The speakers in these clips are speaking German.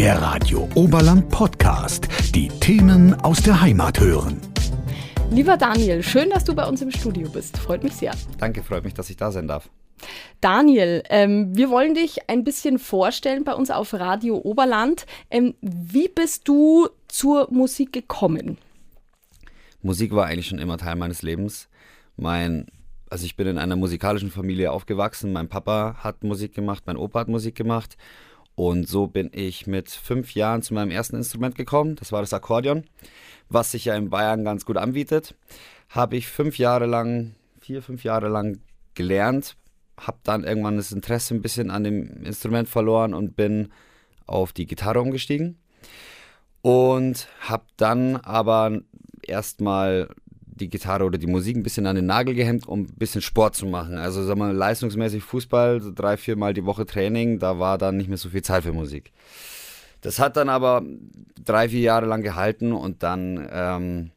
Der Radio Oberland Podcast. Die Themen aus der Heimat hören. Lieber Daniel, schön, dass du bei uns im Studio bist. Freut mich sehr. Danke, freut mich, dass ich da sein darf. Daniel, ähm, wir wollen dich ein bisschen vorstellen bei uns auf Radio Oberland. Ähm, wie bist du zur Musik gekommen? Musik war eigentlich schon immer Teil meines Lebens. Mein, also ich bin in einer musikalischen Familie aufgewachsen. Mein Papa hat Musik gemacht, mein Opa hat Musik gemacht. Und so bin ich mit fünf Jahren zu meinem ersten Instrument gekommen. Das war das Akkordeon, was sich ja in Bayern ganz gut anbietet. Habe ich fünf Jahre lang, vier, fünf Jahre lang gelernt. Habe dann irgendwann das Interesse ein bisschen an dem Instrument verloren und bin auf die Gitarre umgestiegen. Und habe dann aber erstmal die Gitarre oder die Musik ein bisschen an den Nagel gehemmt, um ein bisschen Sport zu machen. Also sagen wir leistungsmäßig Fußball, so drei, vier Mal die Woche Training, da war dann nicht mehr so viel Zeit für Musik. Das hat dann aber drei, vier Jahre lang gehalten und dann ähm,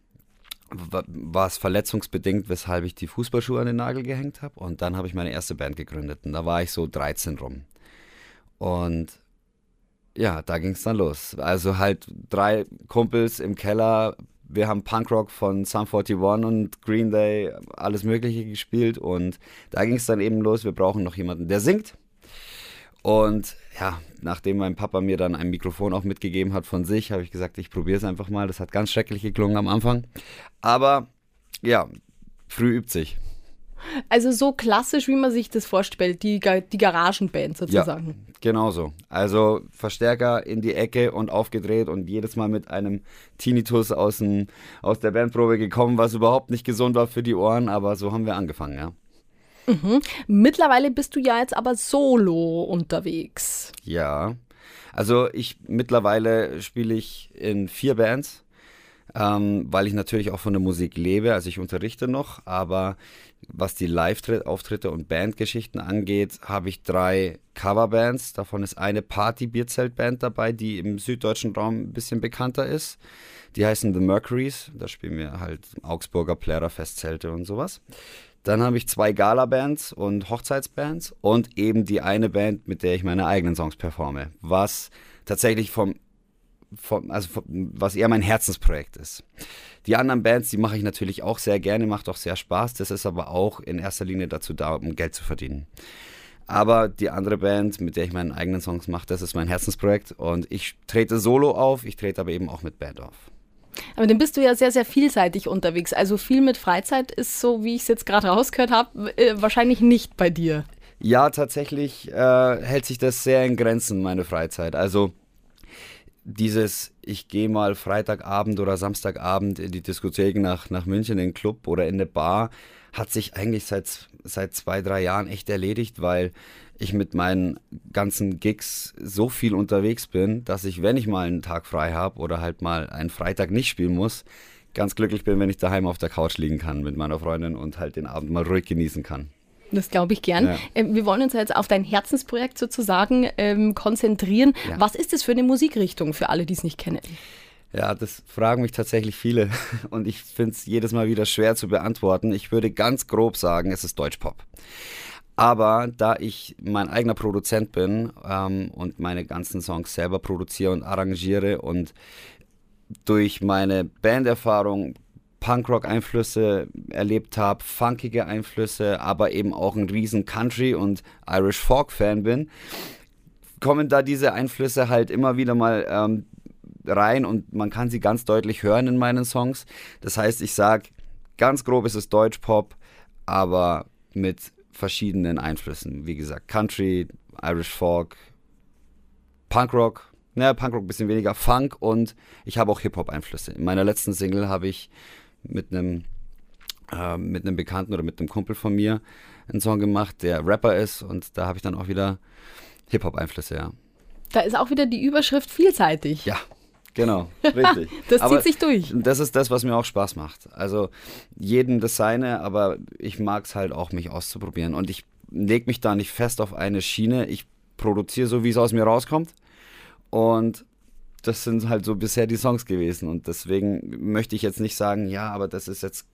war es verletzungsbedingt, weshalb ich die Fußballschuhe an den Nagel gehängt habe. Und dann habe ich meine erste Band gegründet. Und da war ich so 13 rum. Und ja, da ging es dann los. Also halt drei Kumpels im Keller, wir haben Punkrock von Sum 41 und Green Day, alles Mögliche gespielt und da ging es dann eben los, wir brauchen noch jemanden, der singt. Und ja, nachdem mein Papa mir dann ein Mikrofon auch mitgegeben hat von sich, habe ich gesagt, ich probiere es einfach mal. Das hat ganz schrecklich geklungen am Anfang. Aber ja, früh übt sich. Also so klassisch, wie man sich das vorstellt, die, die Garagenband sozusagen. Ja, genau so. Also Verstärker in die Ecke und aufgedreht und jedes Mal mit einem Tinnitus aus, dem, aus der Bandprobe gekommen, was überhaupt nicht gesund war für die Ohren, aber so haben wir angefangen, ja. Mhm. Mittlerweile bist du ja jetzt aber solo unterwegs. Ja. Also ich mittlerweile spiele ich in vier Bands ähm, weil ich natürlich auch von der Musik lebe. Also ich unterrichte noch, aber was die Live-Auftritte und Bandgeschichten angeht, habe ich drei Coverbands. Davon ist eine Party-Bierzelt-Band dabei, die im süddeutschen Raum ein bisschen bekannter ist. Die heißen The Mercuries. Da spielen wir halt Augsburger Plärrer, Festzelte und sowas. Dann habe ich zwei Gala-Bands und Hochzeitsbands und eben die eine Band, mit der ich meine eigenen Songs performe. Was tatsächlich vom von, also von, was eher mein Herzensprojekt ist. Die anderen Bands, die mache ich natürlich auch sehr gerne, macht auch sehr Spaß. Das ist aber auch in erster Linie dazu da, um Geld zu verdienen. Aber die andere Band, mit der ich meinen eigenen Songs mache, das ist mein Herzensprojekt und ich trete solo auf, ich trete aber eben auch mit Band auf. Aber dann bist du ja sehr, sehr vielseitig unterwegs. Also viel mit Freizeit ist so, wie ich es jetzt gerade rausgehört habe, äh, wahrscheinlich nicht bei dir. Ja, tatsächlich äh, hält sich das sehr in Grenzen, meine Freizeit. Also dieses, ich gehe mal Freitagabend oder Samstagabend in die Diskothek nach, nach München in den Club oder in eine Bar, hat sich eigentlich seit, seit zwei, drei Jahren echt erledigt, weil ich mit meinen ganzen Gigs so viel unterwegs bin, dass ich, wenn ich mal einen Tag frei habe oder halt mal einen Freitag nicht spielen muss, ganz glücklich bin, wenn ich daheim auf der Couch liegen kann mit meiner Freundin und halt den Abend mal ruhig genießen kann. Das glaube ich gern. Ja. Ähm, wir wollen uns jetzt auf dein Herzensprojekt sozusagen ähm, konzentrieren. Ja. Was ist das für eine Musikrichtung für alle, die es nicht kennen? Ja, das fragen mich tatsächlich viele und ich finde es jedes Mal wieder schwer zu beantworten. Ich würde ganz grob sagen, es ist Deutschpop. Aber da ich mein eigener Produzent bin ähm, und meine ganzen Songs selber produziere und arrangiere und durch meine Banderfahrung Punkrock-Einflüsse erlebt habe, funkige Einflüsse, aber eben auch ein riesen Country- und Irish Folk-Fan bin, kommen da diese Einflüsse halt immer wieder mal ähm, rein und man kann sie ganz deutlich hören in meinen Songs. Das heißt, ich sage, ganz grob ist es Deutsch-Pop, aber mit verschiedenen Einflüssen. Wie gesagt, Country, Irish Folk, Punkrock, naja, Punkrock ein bisschen weniger, Funk und ich habe auch Hip-Hop-Einflüsse. In meiner letzten Single habe ich mit einem äh, mit einem Bekannten oder mit einem Kumpel von mir einen Song gemacht, der Rapper ist und da habe ich dann auch wieder Hip-Hop-Einflüsse, ja. Da ist auch wieder die Überschrift vielseitig. Ja, genau, richtig. das aber zieht sich durch. Das ist das, was mir auch Spaß macht. Also jedem das seine, aber ich mag es halt auch, mich auszuprobieren und ich lege mich da nicht fest auf eine Schiene. Ich produziere so, wie es aus mir rauskommt und das sind halt so bisher die Songs gewesen. Und deswegen möchte ich jetzt nicht sagen, ja, aber das ist jetzt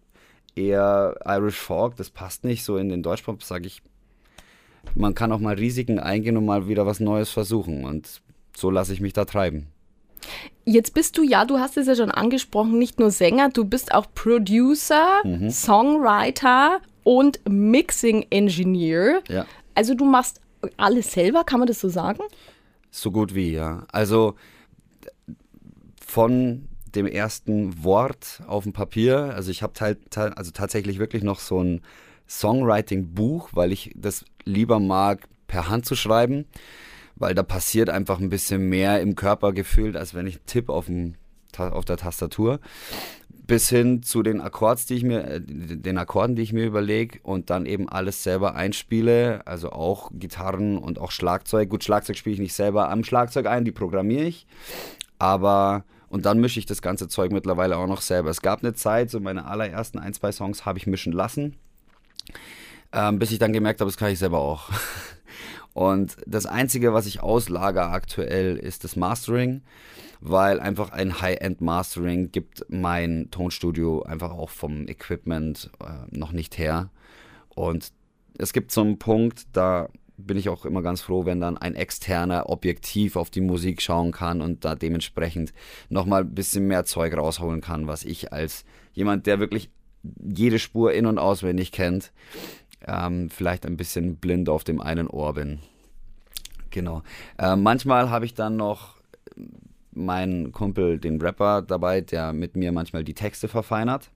eher Irish Folk, das passt nicht so in den Deutschpop, sage ich. Man kann auch mal Risiken eingehen und mal wieder was Neues versuchen. Und so lasse ich mich da treiben. Jetzt bist du ja, du hast es ja schon angesprochen, nicht nur Sänger, du bist auch Producer, mhm. Songwriter und Mixing Engineer. Ja. Also du machst alles selber, kann man das so sagen? So gut wie, ja. Also von dem ersten Wort auf dem Papier, also ich habe also tatsächlich wirklich noch so ein Songwriting-Buch, weil ich das lieber mag, per Hand zu schreiben weil da passiert einfach ein bisschen mehr im Körper gefühlt, als wenn ich tippe auf, auf der Tastatur. Bis hin zu den Akkords, die ich mir, äh, den Akkorden, die ich mir überlege und dann eben alles selber einspiele, also auch Gitarren und auch Schlagzeug. Gut, Schlagzeug spiele ich nicht selber am Schlagzeug ein, die programmiere ich. Aber und dann mische ich das ganze Zeug mittlerweile auch noch selber. Es gab eine Zeit, so meine allerersten ein, zwei Songs habe ich mischen lassen, ähm, bis ich dann gemerkt habe, das kann ich selber auch. Und das Einzige, was ich auslager aktuell, ist das Mastering, weil einfach ein High-End-Mastering gibt mein Tonstudio einfach auch vom Equipment äh, noch nicht her. Und es gibt so einen Punkt, da bin ich auch immer ganz froh, wenn dann ein externer Objektiv auf die Musik schauen kann und da dementsprechend nochmal ein bisschen mehr Zeug rausholen kann, was ich als jemand, der wirklich jede Spur in- und auswendig kennt, ähm, vielleicht ein bisschen blind auf dem einen Ohr bin. Genau. Äh, manchmal habe ich dann noch meinen Kumpel, den Rapper, dabei, der mit mir manchmal die Texte verfeinert.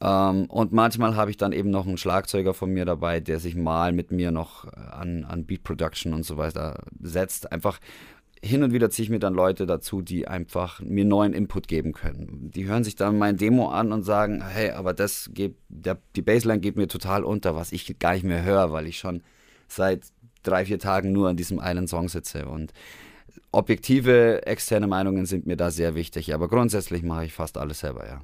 Ähm, und manchmal habe ich dann eben noch einen Schlagzeuger von mir dabei, der sich mal mit mir noch an, an Beat Production und so weiter setzt. Einfach hin und wieder ziehe ich mir dann Leute dazu, die einfach mir neuen Input geben können. Die hören sich dann mein Demo an und sagen, hey, aber das geht, der, die Bassline geht mir total unter, was ich gar nicht mehr höre, weil ich schon seit drei, vier Tagen nur an diesem einen Song sitze. Und objektive externe Meinungen sind mir da sehr wichtig. Aber grundsätzlich mache ich fast alles selber, ja.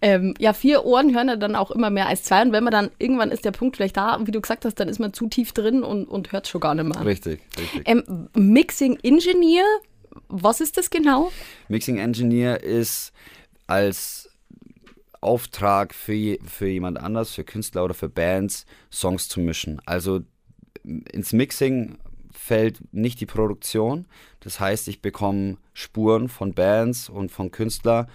Ähm, ja, vier Ohren hören ja dann auch immer mehr als zwei. Und wenn man dann, irgendwann ist der Punkt vielleicht da, wie du gesagt hast, dann ist man zu tief drin und, und hört schon gar nicht mehr. Richtig, richtig. Ähm, Mixing Engineer, was ist das genau? Mixing Engineer ist als Auftrag für, für jemand anders, für Künstler oder für Bands, Songs zu mischen. Also ins Mixing fällt nicht die Produktion. Das heißt, ich bekomme Spuren von Bands und von Künstlern,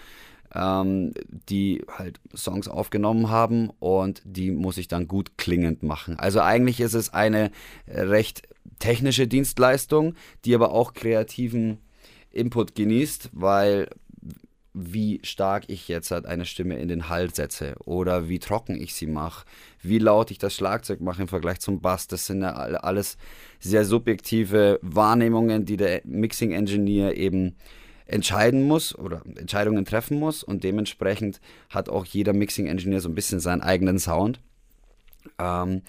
ähm, die halt Songs aufgenommen haben und die muss ich dann gut klingend machen. Also eigentlich ist es eine recht technische Dienstleistung, die aber auch kreativen Input genießt, weil wie stark ich jetzt halt eine Stimme in den Hals setze oder wie trocken ich sie mache, wie laut ich das Schlagzeug mache im Vergleich zum Bass. Das sind ja alles sehr subjektive Wahrnehmungen, die der Mixing Engineer eben entscheiden muss oder Entscheidungen treffen muss und dementsprechend hat auch jeder Mixing Engineer so ein bisschen seinen eigenen Sound. Ähm,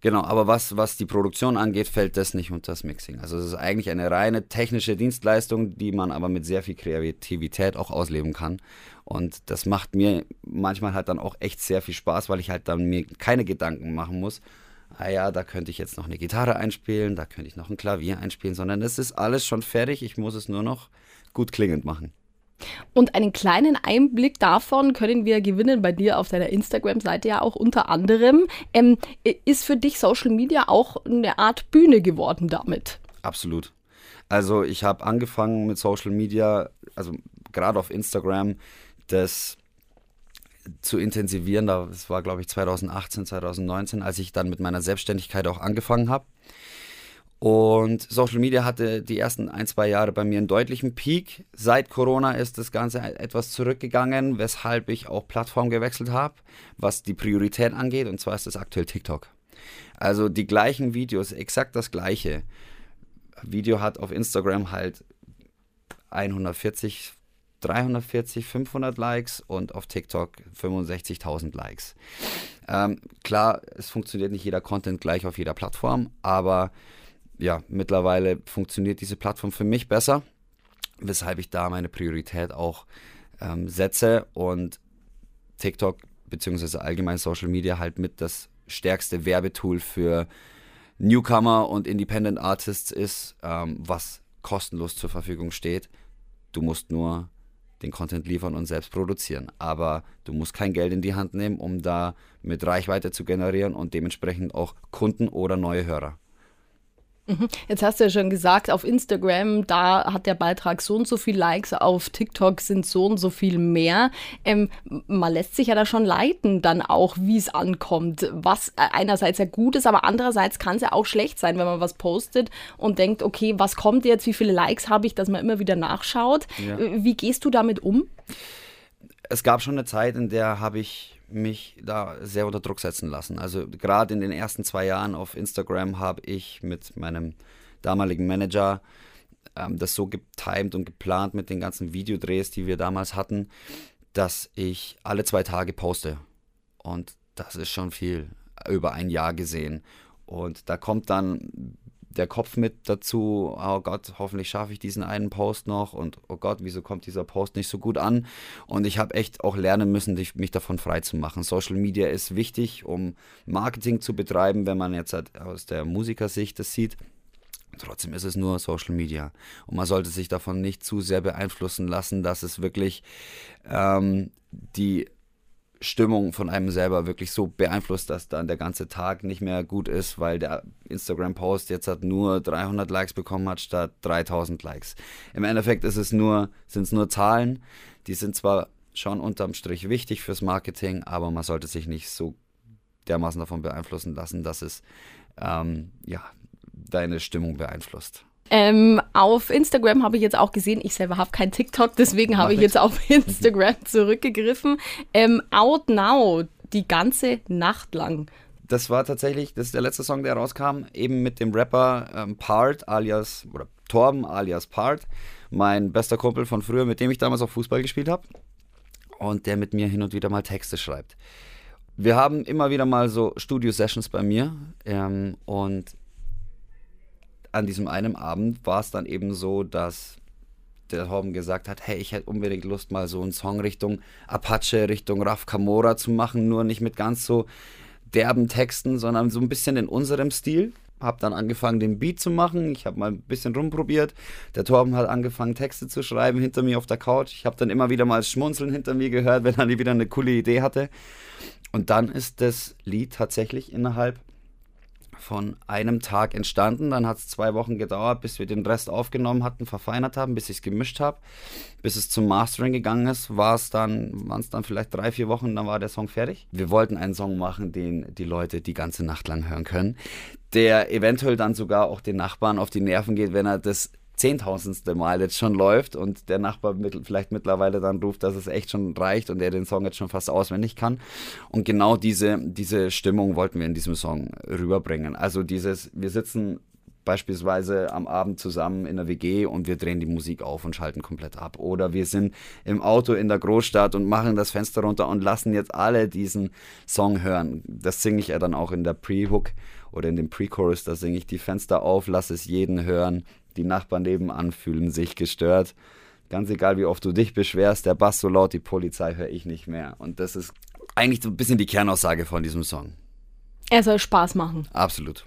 Genau, aber was, was die Produktion angeht, fällt das nicht unter das Mixing. Also es ist eigentlich eine reine technische Dienstleistung, die man aber mit sehr viel Kreativität auch ausleben kann. Und das macht mir manchmal halt dann auch echt sehr viel Spaß, weil ich halt dann mir keine Gedanken machen muss. Ah ja, da könnte ich jetzt noch eine Gitarre einspielen, da könnte ich noch ein Klavier einspielen, sondern es ist alles schon fertig. Ich muss es nur noch gut klingend machen. Und einen kleinen Einblick davon können wir gewinnen bei dir auf deiner Instagram-Seite ja auch unter anderem. Ähm, ist für dich Social Media auch eine Art Bühne geworden damit? Absolut. Also ich habe angefangen mit Social Media, also gerade auf Instagram, das zu intensivieren. Das war, glaube ich, 2018, 2019, als ich dann mit meiner Selbstständigkeit auch angefangen habe. Und Social Media hatte die ersten ein, zwei Jahre bei mir einen deutlichen Peak. Seit Corona ist das Ganze etwas zurückgegangen, weshalb ich auch Plattform gewechselt habe, was die Priorität angeht. Und zwar ist das aktuell TikTok. Also die gleichen Videos, exakt das gleiche. Video hat auf Instagram halt 140, 340, 500 Likes und auf TikTok 65.000 Likes. Ähm, klar, es funktioniert nicht jeder Content gleich auf jeder Plattform, aber ja, mittlerweile funktioniert diese Plattform für mich besser, weshalb ich da meine Priorität auch ähm, setze und TikTok beziehungsweise allgemein Social Media halt mit das stärkste Werbetool für Newcomer und Independent Artists ist, ähm, was kostenlos zur Verfügung steht. Du musst nur den Content liefern und selbst produzieren. Aber du musst kein Geld in die Hand nehmen, um da mit Reichweite zu generieren und dementsprechend auch Kunden oder neue Hörer. Mhm. Jetzt hast du ja schon gesagt, auf Instagram, da hat der Beitrag so und so viel Likes, auf TikTok sind so und so viel mehr. Ähm, man lässt sich ja da schon leiten, dann auch, wie es ankommt. Was einerseits ja gut ist, aber andererseits kann es ja auch schlecht sein, wenn man was postet und denkt, okay, was kommt jetzt, wie viele Likes habe ich, dass man immer wieder nachschaut. Ja. Wie gehst du damit um? Es gab schon eine Zeit, in der habe ich mich da sehr unter Druck setzen lassen. Also gerade in den ersten zwei Jahren auf Instagram habe ich mit meinem damaligen Manager ähm, das so getimed und geplant mit den ganzen Videodrehs, die wir damals hatten, dass ich alle zwei Tage poste. Und das ist schon viel, über ein Jahr gesehen. Und da kommt dann der Kopf mit dazu, oh Gott, hoffentlich schaffe ich diesen einen Post noch und oh Gott, wieso kommt dieser Post nicht so gut an? Und ich habe echt auch lernen müssen, mich davon frei zu machen. Social Media ist wichtig, um Marketing zu betreiben, wenn man jetzt halt aus der Musikersicht das sieht. Trotzdem ist es nur Social Media. Und man sollte sich davon nicht zu sehr beeinflussen lassen, dass es wirklich ähm, die Stimmung von einem selber wirklich so beeinflusst, dass dann der ganze Tag nicht mehr gut ist, weil der Instagram-Post jetzt hat nur 300 Likes bekommen hat statt 3000 Likes. Im Endeffekt ist es nur, sind es nur Zahlen, die sind zwar schon unterm Strich wichtig fürs Marketing, aber man sollte sich nicht so dermaßen davon beeinflussen lassen, dass es ähm, ja, deine Stimmung beeinflusst. Ähm, auf Instagram habe ich jetzt auch gesehen, ich selber habe kein TikTok, deswegen habe ich jetzt auf Instagram zurückgegriffen. Ähm, Out Now, die ganze Nacht lang. Das war tatsächlich, das ist der letzte Song, der rauskam, eben mit dem Rapper ähm, Part alias, oder Torben alias Part, mein bester Kumpel von früher, mit dem ich damals auch Fußball gespielt habe und der mit mir hin und wieder mal Texte schreibt. Wir haben immer wieder mal so Studio-Sessions bei mir ähm, und an diesem einen Abend war es dann eben so, dass der Torben gesagt hat, hey, ich hätte unbedingt Lust, mal so einen Song Richtung Apache, Richtung Raf Kamora zu machen, nur nicht mit ganz so derben Texten, sondern so ein bisschen in unserem Stil. Hab dann angefangen, den Beat zu machen. Ich habe mal ein bisschen rumprobiert. Der Torben hat angefangen, Texte zu schreiben hinter mir auf der Couch. Ich habe dann immer wieder mal Schmunzeln hinter mir gehört, wenn er wieder eine coole Idee hatte. Und dann ist das Lied tatsächlich innerhalb von einem Tag entstanden. Dann hat es zwei Wochen gedauert, bis wir den Rest aufgenommen hatten, verfeinert haben, bis ich es gemischt habe. Bis es zum Mastering gegangen ist, war es dann, waren es dann vielleicht drei, vier Wochen, dann war der Song fertig. Wir wollten einen Song machen, den die Leute die ganze Nacht lang hören können. Der eventuell dann sogar auch den Nachbarn auf die Nerven geht, wenn er das zehntausendste Mal jetzt schon läuft und der Nachbar mit, vielleicht mittlerweile dann ruft, dass es echt schon reicht und er den Song jetzt schon fast auswendig kann. Und genau diese, diese Stimmung wollten wir in diesem Song rüberbringen. Also dieses, wir sitzen beispielsweise am Abend zusammen in der WG und wir drehen die Musik auf und schalten komplett ab. Oder wir sind im Auto in der Großstadt und machen das Fenster runter und lassen jetzt alle diesen Song hören. Das singe ich ja dann auch in der Pre-Hook oder in dem Pre-Chorus. Da singe ich die Fenster auf, lasse es jeden hören die Nachbarn nebenan fühlen sich gestört. Ganz egal, wie oft du dich beschwerst, der Bass so laut, die Polizei höre ich nicht mehr. Und das ist eigentlich so ein bisschen die Kernaussage von diesem Song. Er soll Spaß machen. Absolut.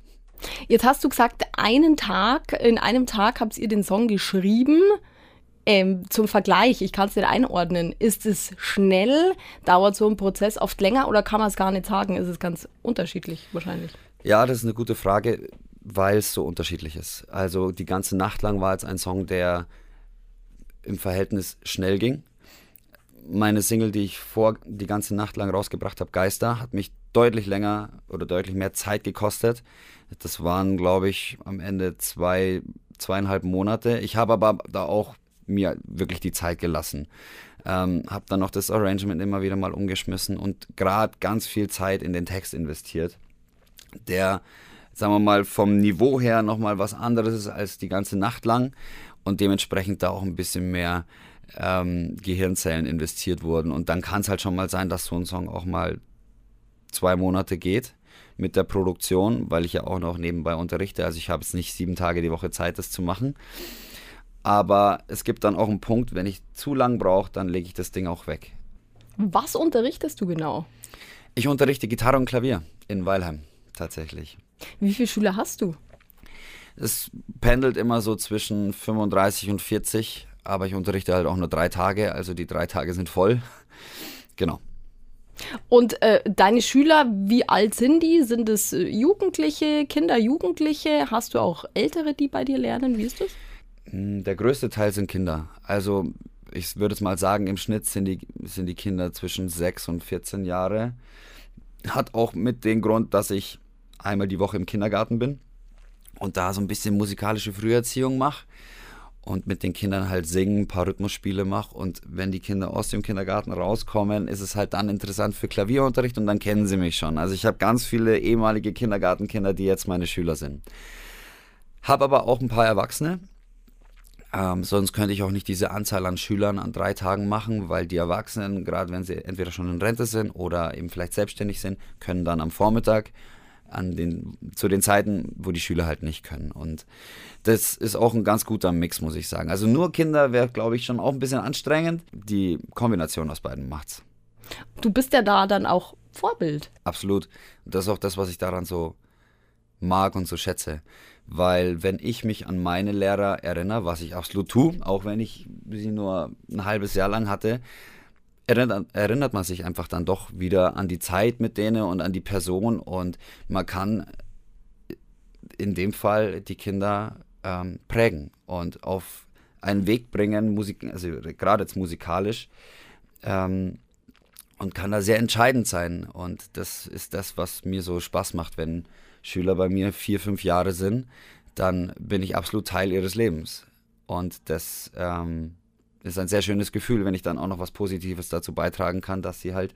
Jetzt hast du gesagt, einen Tag, in einem Tag habt ihr den Song geschrieben. Ähm, zum Vergleich, ich kann es nicht einordnen. Ist es schnell? Dauert so ein Prozess oft länger oder kann man es gar nicht sagen? Ist es ganz unterschiedlich wahrscheinlich? Ja, das ist eine gute Frage weil es so unterschiedlich ist. Also die ganze Nacht lang war jetzt ein Song, der im Verhältnis schnell ging. Meine Single, die ich vor die ganze Nacht lang rausgebracht habe, Geister, hat mich deutlich länger oder deutlich mehr Zeit gekostet. Das waren, glaube ich, am Ende zwei, zweieinhalb Monate. Ich habe aber da auch mir wirklich die Zeit gelassen. Ähm, habe dann noch das Arrangement immer wieder mal umgeschmissen und gerade ganz viel Zeit in den Text investiert, der sagen wir mal, vom Niveau her nochmal was anderes ist als die ganze Nacht lang und dementsprechend da auch ein bisschen mehr ähm, Gehirnzellen investiert wurden. Und dann kann es halt schon mal sein, dass so ein Song auch mal zwei Monate geht mit der Produktion, weil ich ja auch noch nebenbei unterrichte. Also ich habe jetzt nicht sieben Tage die Woche Zeit, das zu machen. Aber es gibt dann auch einen Punkt, wenn ich zu lang brauche, dann lege ich das Ding auch weg. Was unterrichtest du genau? Ich unterrichte Gitarre und Klavier in Weilheim tatsächlich. Wie viele Schüler hast du? Es pendelt immer so zwischen 35 und 40, aber ich unterrichte halt auch nur drei Tage, also die drei Tage sind voll. Genau. Und äh, deine Schüler, wie alt sind die? Sind es äh, Jugendliche, Kinder, Jugendliche? Hast du auch Ältere, die bei dir lernen? Wie ist das? Hm, der größte Teil sind Kinder. Also ich würde es mal sagen, im Schnitt sind die, sind die Kinder zwischen 6 und 14 Jahre. Hat auch mit dem Grund, dass ich einmal die Woche im Kindergarten bin und da so ein bisschen musikalische Früherziehung mache und mit den Kindern halt singen, ein paar Rhythmusspiele mache. Und wenn die Kinder aus dem Kindergarten rauskommen, ist es halt dann interessant für Klavierunterricht und dann kennen sie mich schon. Also ich habe ganz viele ehemalige Kindergartenkinder, die jetzt meine Schüler sind. Habe aber auch ein paar Erwachsene. Ähm, sonst könnte ich auch nicht diese Anzahl an Schülern an drei Tagen machen, weil die Erwachsenen, gerade wenn sie entweder schon in Rente sind oder eben vielleicht selbstständig sind, können dann am Vormittag an den, zu den Zeiten, wo die Schüler halt nicht können. Und das ist auch ein ganz guter Mix, muss ich sagen. Also nur Kinder wäre, glaube ich, schon auch ein bisschen anstrengend. Die Kombination aus beiden macht's. Du bist ja da dann auch Vorbild. Absolut. Und das ist auch das, was ich daran so mag und so schätze. Weil wenn ich mich an meine Lehrer erinnere, was ich absolut tue, auch wenn ich sie nur ein halbes Jahr lang hatte, erinnert, erinnert man sich einfach dann doch wieder an die Zeit mit denen und an die Person und man kann in dem Fall die Kinder ähm, prägen und auf einen Weg bringen, Musik, also gerade jetzt musikalisch, ähm, und kann da sehr entscheidend sein. Und das ist das, was mir so Spaß macht, wenn Schüler bei mir vier, fünf Jahre sind, dann bin ich absolut Teil ihres Lebens. Und das ähm, ist ein sehr schönes Gefühl, wenn ich dann auch noch was Positives dazu beitragen kann, dass sie halt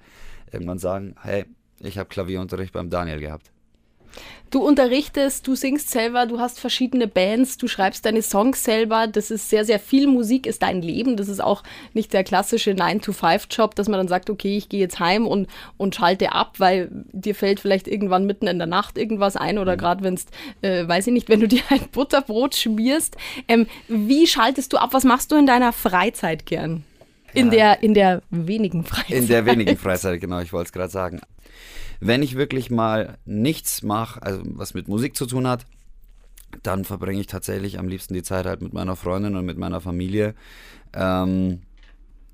irgendwann sagen, hey, ich habe Klavierunterricht beim Daniel gehabt. Du unterrichtest, du singst selber, du hast verschiedene Bands, du schreibst deine Songs selber. Das ist sehr, sehr viel Musik, ist dein Leben. Das ist auch nicht der klassische 9-to-5-Job, dass man dann sagt, okay, ich gehe jetzt heim und, und schalte ab, weil dir fällt vielleicht irgendwann mitten in der Nacht irgendwas ein oder mhm. gerade wenn es, äh, weiß ich nicht, wenn du dir ein Butterbrot schmierst. Ähm, wie schaltest du ab? Was machst du in deiner Freizeit gern? In, der, in der wenigen Freizeit. In der wenigen Freizeit, genau, ich wollte es gerade sagen. Wenn ich wirklich mal nichts mache, also was mit Musik zu tun hat, dann verbringe ich tatsächlich am liebsten die Zeit halt mit meiner Freundin und mit meiner Familie. Ähm,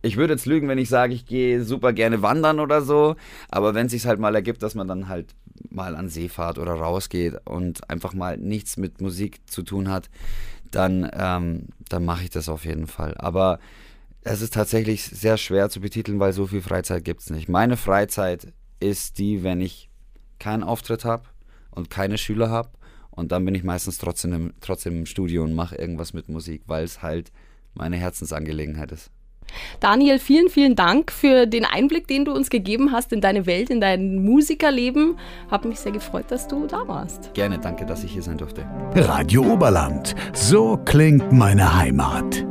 ich würde jetzt lügen, wenn ich sage, ich gehe super gerne wandern oder so, aber wenn es sich halt mal ergibt, dass man dann halt mal an See fahrt oder rausgeht und einfach mal nichts mit Musik zu tun hat, dann, ähm, dann mache ich das auf jeden Fall. Aber es ist tatsächlich sehr schwer zu betiteln, weil so viel Freizeit gibt es nicht. Meine Freizeit ist die, wenn ich keinen Auftritt habe und keine Schüler habe. Und dann bin ich meistens trotzdem im, trotzdem im Studio und mache irgendwas mit Musik, weil es halt meine Herzensangelegenheit ist. Daniel, vielen, vielen Dank für den Einblick, den du uns gegeben hast in deine Welt, in dein Musikerleben. Hab mich sehr gefreut, dass du da warst. Gerne, danke, dass ich hier sein durfte. Radio Oberland, so klingt meine Heimat.